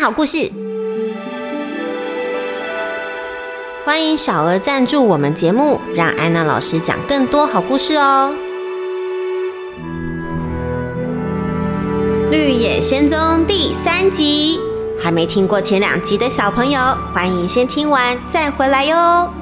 好故事。欢迎小额赞助我们节目，让安娜老师讲更多好故事哦。《绿野仙踪》第三集，还没听过前两集的小朋友，欢迎先听完再回来哟。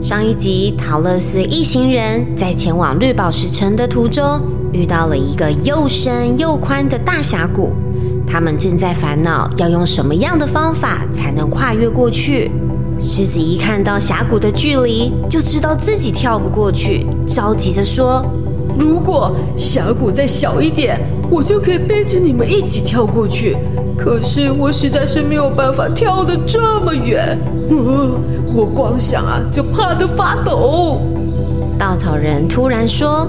上一集，陶乐斯一行人在前往绿宝石城的途中，遇到了一个又深又宽的大峡谷。他们正在烦恼要用什么样的方法才能跨越过去。狮子一看到峡谷的距离，就知道自己跳不过去，着急着说：“如果峡谷再小一点，我就可以背着你们一起跳过去。可是我实在是没有办法跳得这么远，我光想啊就怕得发抖。”稻草人突然说：“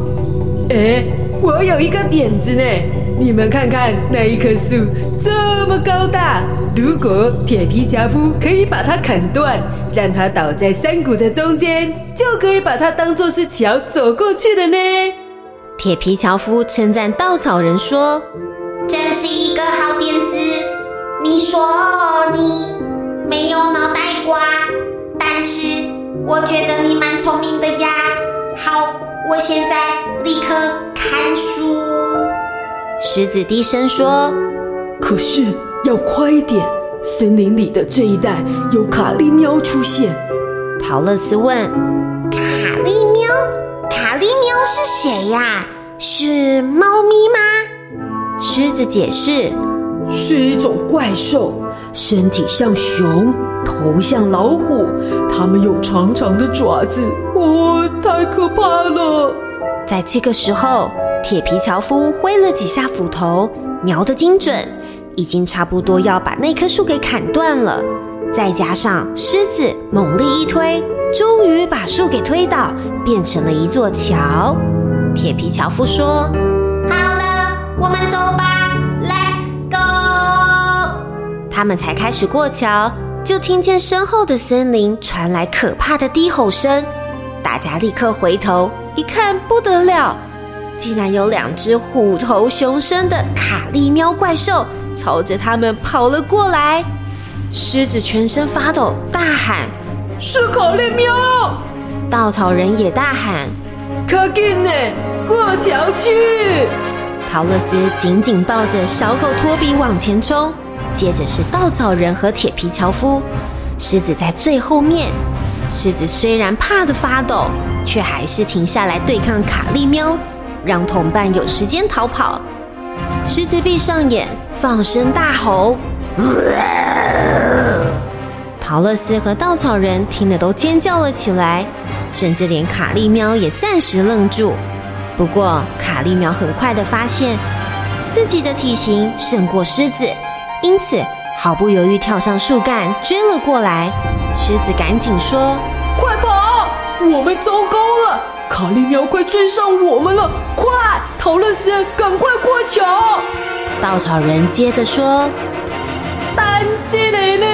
哎，我有一个点子呢！你们看看那一棵树这么高大。”如果铁皮樵夫可以把它砍断，让它倒在山谷的中间，就可以把它当做是桥走过去的呢。铁皮樵夫称赞稻草人说：“真是一个好点子。你说你没有脑袋瓜，但是我觉得你蛮聪明的呀。好，我现在立刻看书。”狮子低声说：“可是。”要快一点！森林里的这一带有卡利喵出现。陶乐斯问：“卡利喵？卡利喵是谁呀？是猫咪吗？”狮子解释：“是一种怪兽，身体像熊，头像老虎，它们有长长的爪子，哦，太可怕了！”在这个时候，铁皮樵夫挥了几下斧头，瞄得精准。已经差不多要把那棵树给砍断了，再加上狮子猛力一推，终于把树给推倒，变成了一座桥。铁皮樵夫说：“好了，我们走吧，Let's go。”他们才开始过桥，就听见身后的森林传来可怕的低吼声。大家立刻回头一看，不得了，竟然有两只虎头熊身的卡利喵怪兽。朝着他们跑了过来，狮子全身发抖，大喊：“是卡利喵！”稻草人也大喊：“卡紧呢，过桥去！”陶乐斯紧紧抱着小狗托比往前冲，接着是稻草人和铁皮樵夫，狮子在最后面。狮子虽然怕得发抖，却还是停下来对抗卡利喵，让同伴有时间逃跑。狮子闭上眼，放声大吼。陶乐斯和稻草人听得都尖叫了起来，甚至连卡利喵也暂时愣住。不过卡利喵很快的发现自己的体型胜过狮子，因此毫不犹豫跳上树干追了过来。狮子赶紧说：“快跑！我们糟糕了！卡利喵快追上我们了！快！”陶乐斯，赶快过桥！稻草人接着说：“丹吉雷呢？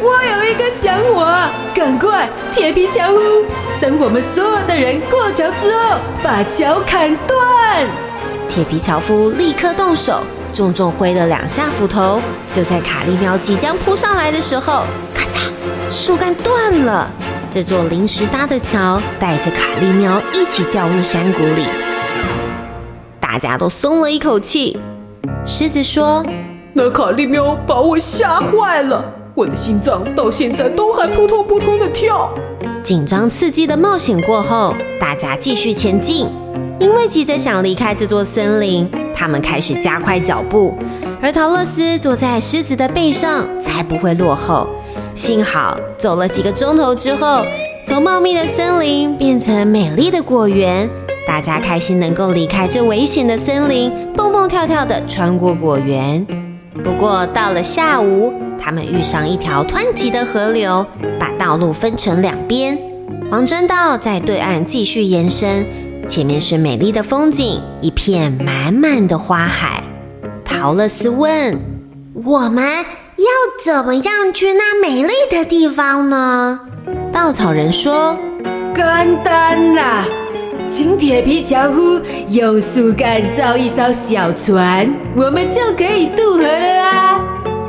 我有一个想法，赶快铁皮樵夫，等我们所有的人过桥之后，把桥砍断。”铁皮樵夫立刻动手，重重挥了两下斧头。就在卡利喵即将扑上来的时候，咔嚓，树干断了。这座临时搭的桥带着卡利喵一起掉入山谷里。大家都松了一口气。狮子说：“那卡利喵把我吓坏了，我的心脏到现在都还扑通扑通的跳。”紧张刺激的冒险过后，大家继续前进。因为急着想离开这座森林，他们开始加快脚步。而陶乐斯坐在狮子的背上，才不会落后。幸好走了几个钟头之后，从茂密的森林变成美丽的果园。大家开心能够离开这危险的森林，蹦蹦跳跳的穿过果园。不过到了下午，他们遇上一条湍急的河流，把道路分成两边。黄砖道在对岸继续延伸，前面是美丽的风景，一片满满的花海。陶乐斯问：“我们要怎么样去那美丽的地方呢？”稻草人说：“简单啦。”请铁皮樵夫用树干造一艘小船，我们就可以渡河了啊！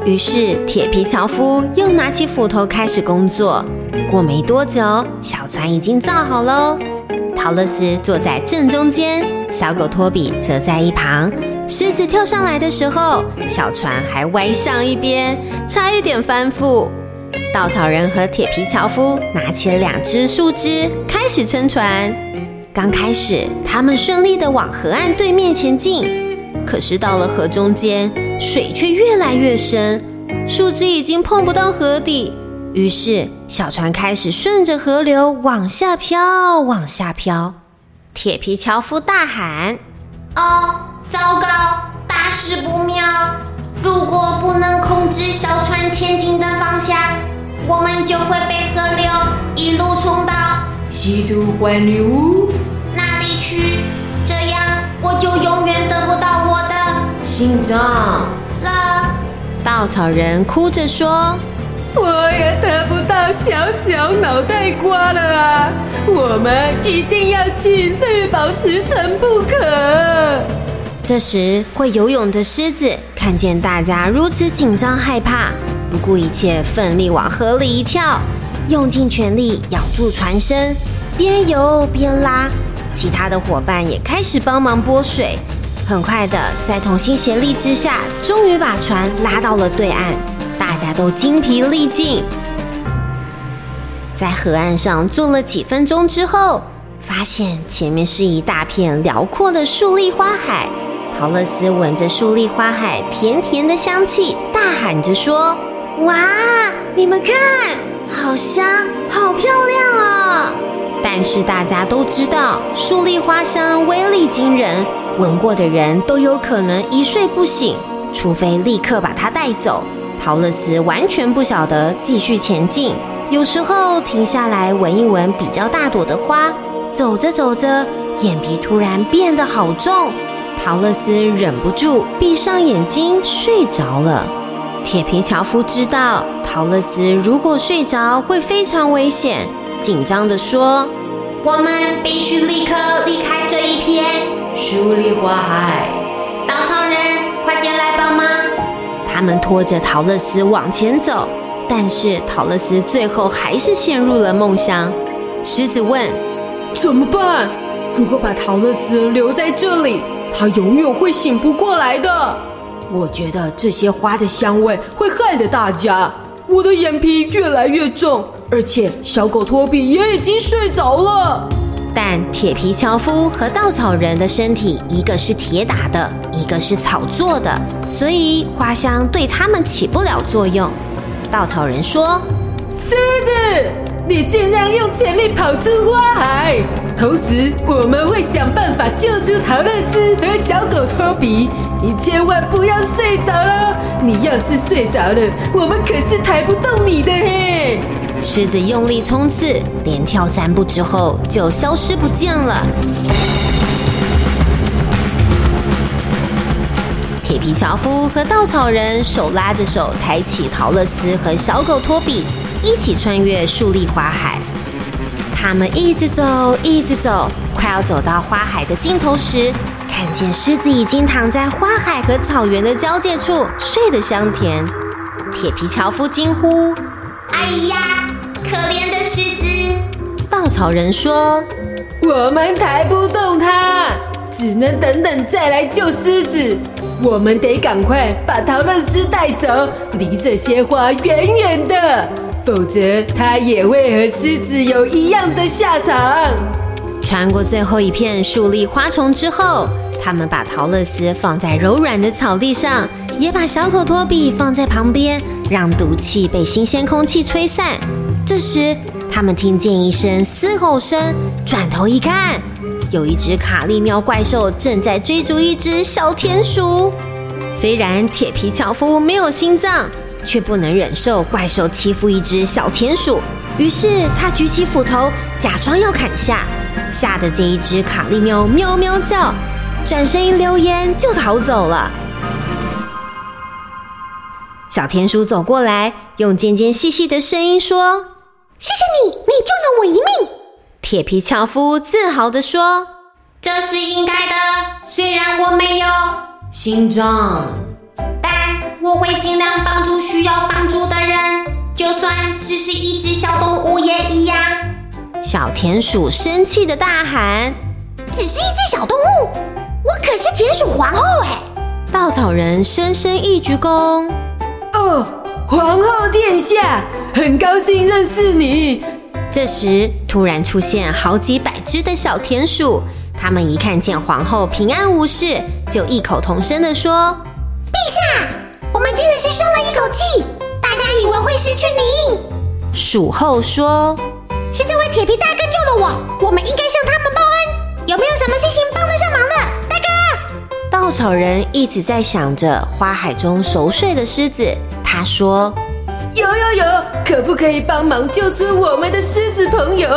于是铁皮樵夫又拿起斧头开始工作。过没多久，小船已经造好喽。陶乐斯坐在正中间，小狗托比则在一旁。狮子跳上来的时候，小船还歪向一边，差一点翻覆。稻草人和铁皮樵夫拿起了两只树枝，开始撑船。刚开始，他们顺利的往河岸对面前进，可是到了河中间，水却越来越深，树枝已经碰不到河底。于是，小船开始顺着河流往下飘，往下飘。铁皮樵夫大喊：“哦，糟糕，大事不妙！如果不能控制小船前进的方向，我们就会被河流一路冲到西土幻女巫那里去，这样我就永远得不到我的心脏了。”稻草人哭着说。我也得不到小小脑袋瓜了啊！我们一定要去绿宝石城不可。这时，会游泳的狮子看见大家如此紧张害怕，不顾一切，奋力往河里一跳，用尽全力咬住船身，边游边拉。其他的伙伴也开始帮忙拨水。很快的，在同心协力之下，终于把船拉到了对岸。大家都精疲力尽，在河岸上坐了几分钟之后，发现前面是一大片辽阔的树立花海。陶乐斯闻着树立花海甜甜的香气，大喊着说：“哇，你们看，好香，好漂亮啊！”但是大家都知道，树立花香威力惊人，闻过的人都有可能一睡不醒，除非立刻把它带走。陶乐斯完全不晓得继续前进，有时候停下来闻一闻比较大朵的花，走着走着，眼皮突然变得好重，陶乐斯忍不住闭上眼睛睡着了。铁皮樵夫知道陶乐斯如果睡着会非常危险，紧张地说：“我们必须立刻离开这一片树丽花海。”们拖着陶乐斯往前走，但是陶乐斯最后还是陷入了梦乡。狮子问：“怎么办？如果把陶乐斯留在这里，他永远会醒不过来的。我觉得这些花的香味会害了大家。我的眼皮越来越重，而且小狗托比也已经睡着了。”但铁皮樵夫和稻草人的身体，一个是铁打的，一个是草做的，所以花香对他们起不了作用。稻草人说：“狮子，你尽量用全力跑出花海，同时我们会想办法救出陶乐斯和小狗托比。你千万不要睡着了，你要是睡着了，我们可是抬不动你的嘿。”狮子用力冲刺，连跳三步之后就消失不见了。铁皮樵夫和稻草人手拉着手，抬起陶乐斯和小狗托比，一起穿越树立花海。他们一直走，一直走，快要走到花海的尽头时，看见狮子已经躺在花海和草原的交界处，睡得香甜。铁皮樵夫惊呼：“哎呀！”可怜的狮子，稻草人说：“我们抬不动它，只能等等再来救狮子。我们得赶快把陶乐斯带走，离这些花远远的，否则它也会和狮子有一样的下场。”穿过最后一片树立花丛之后，他们把陶乐斯放在柔软的草地上，也把小狗托比放在旁边，让毒气被新鲜空气吹散。这时，他们听见一声嘶吼声，转头一看，有一只卡利喵怪兽正在追逐一只小田鼠。虽然铁皮樵夫没有心脏，却不能忍受怪兽欺负一只小田鼠，于是他举起斧头，假装要砍下，吓得这一只卡利喵喵喵叫，转身一溜烟就逃走了。小田鼠走过来，用尖尖细细的声音说。谢谢你，你救了我一命。铁皮樵夫自豪地说：“这是应该的，虽然我没有心脏，但我会尽量帮助需要帮助的人，就算只是一只小动物也一样。”小田鼠生气的大喊：“只是一只小动物，我可是田鼠皇后哎！”稻草人深深一鞠躬：“哦，皇后殿下，很高兴认识你。”这时，突然出现好几百只的小田鼠，他们一看见皇后平安无事，就异口同声地说：“陛下，我们真的是松了一口气，大家以为会失去您。”鼠后说：“是这位铁皮大哥救了我，我们应该向他们报恩。有没有什么事情帮得上忙的，大哥？”稻草人一直在想着花海中熟睡的狮子，他说。有有有，可不可以帮忙救出我们的狮子朋友？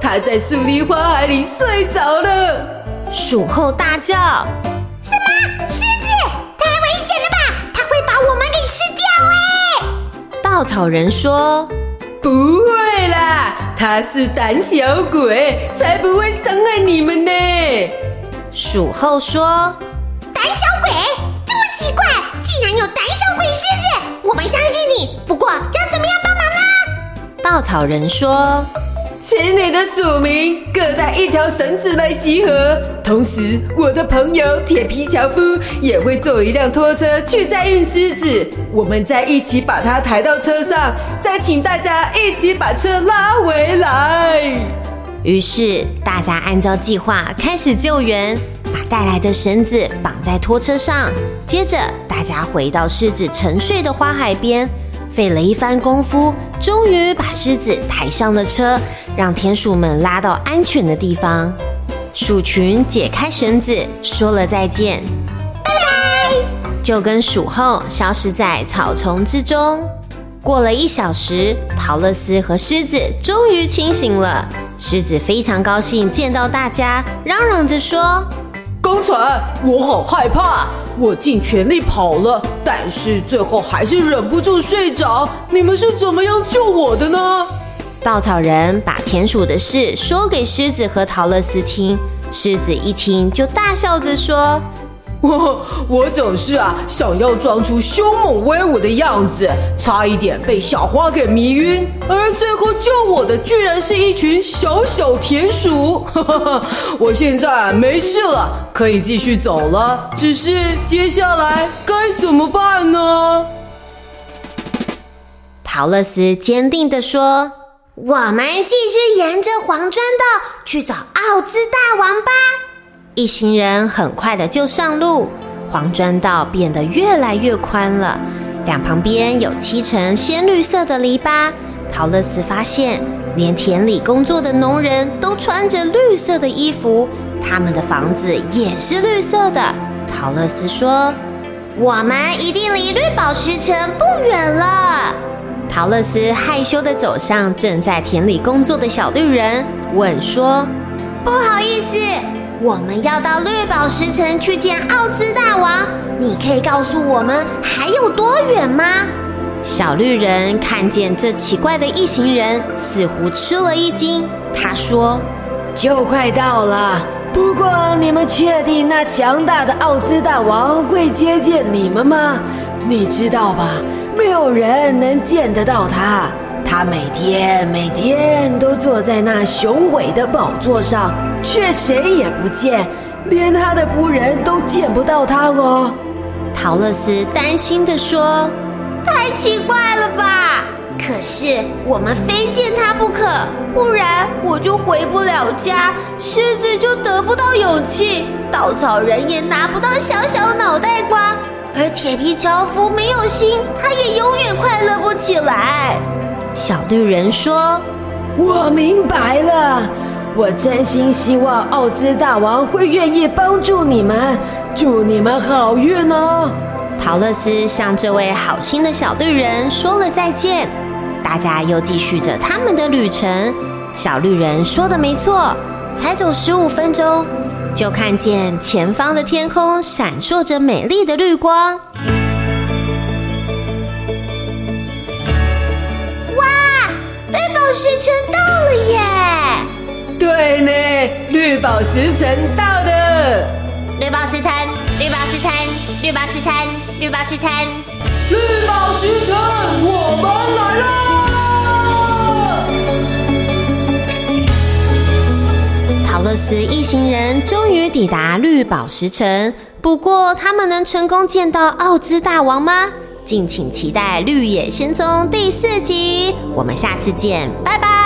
他在树林花海里睡着了。鼠后大叫：“什么？狮子？太危险了吧！他会把我们给吃掉哎！”稻草人说：“不会啦，他是胆小鬼，才不会伤害你们呢。”鼠后说：“胆小鬼？这么奇怪，竟然有胆小鬼狮子！”我们相信你，不过要怎么样帮忙呢？稻草人说：“请你的署名各带一条绳子来集合，同时我的朋友铁皮樵夫也会坐一辆拖车去载运狮子，我们再一起把它抬到车上，再请大家一起把车拉回来。”于是大家按照计划开始救援。把带来的绳子绑在拖车上，接着大家回到狮子沉睡的花海边，费了一番功夫，终于把狮子抬上了车，让田鼠们拉到安全的地方。鼠群解开绳子，说了再见，拜拜，就跟鼠后消失在草丛之中。过了一小时，陶乐斯和狮子终于清醒了。狮子非常高兴见到大家，嚷嚷着说。刚才我好害怕，我尽全力跑了，但是最后还是忍不住睡着。你们是怎么样救我的呢？稻草人把田鼠的事说给狮子和陶乐斯听，狮子一听就大笑着说。我我总是啊，想要装出凶猛威武的样子，差一点被小花给迷晕，而最后救我的居然是一群小小田鼠。我现在没事了，可以继续走了。只是接下来该怎么办呢？陶乐斯坚定地说：“我们继续沿着黄砖道去找奥兹大王吧。”一行人很快的就上路，黄砖道变得越来越宽了，两旁边有漆成鲜绿色的篱笆。陶乐斯发现，连田里工作的农人都穿着绿色的衣服，他们的房子也是绿色的。陶乐斯说：“我们一定离绿宝石城不远了。”陶乐斯害羞的走向正在田里工作的小绿人，问说：“不好意思。”我们要到绿宝石城去见奥兹大王，你可以告诉我们还有多远吗？小绿人看见这奇怪的一行人，似乎吃了一惊。他说：“就快到了，不过你们确定那强大的奥兹大王会接见你们吗？你知道吧，没有人能见得到他。”他每天每天都坐在那雄伟的宝座上，却谁也不见，连他的仆人都见不到他哦。陶乐斯担心地说：“太奇怪了吧！可是我们非见他不可，不然我就回不了家，狮子就得不到勇气，稻草人也拿不到小小脑袋瓜，而铁皮樵夫没有心，他也永远快乐不起来。”小绿人说：“我明白了，我真心希望奥兹大王会愿意帮助你们，祝你们好运哦。”陶乐斯向这位好心的小绿人说了再见，大家又继续着他们的旅程。小绿人说的没错，才走十五分钟，就看见前方的天空闪烁着美丽的绿光。时辰到了耶！对呢绿宝石城到了。绿宝石城，绿宝石城，绿宝石城，绿宝石城，绿宝石城，我们来啦！陶乐斯一行人终于抵达绿宝石城，不过他们能成功见到奥兹大王吗？敬请期待《绿野仙踪》第四集，我们下次见，拜拜。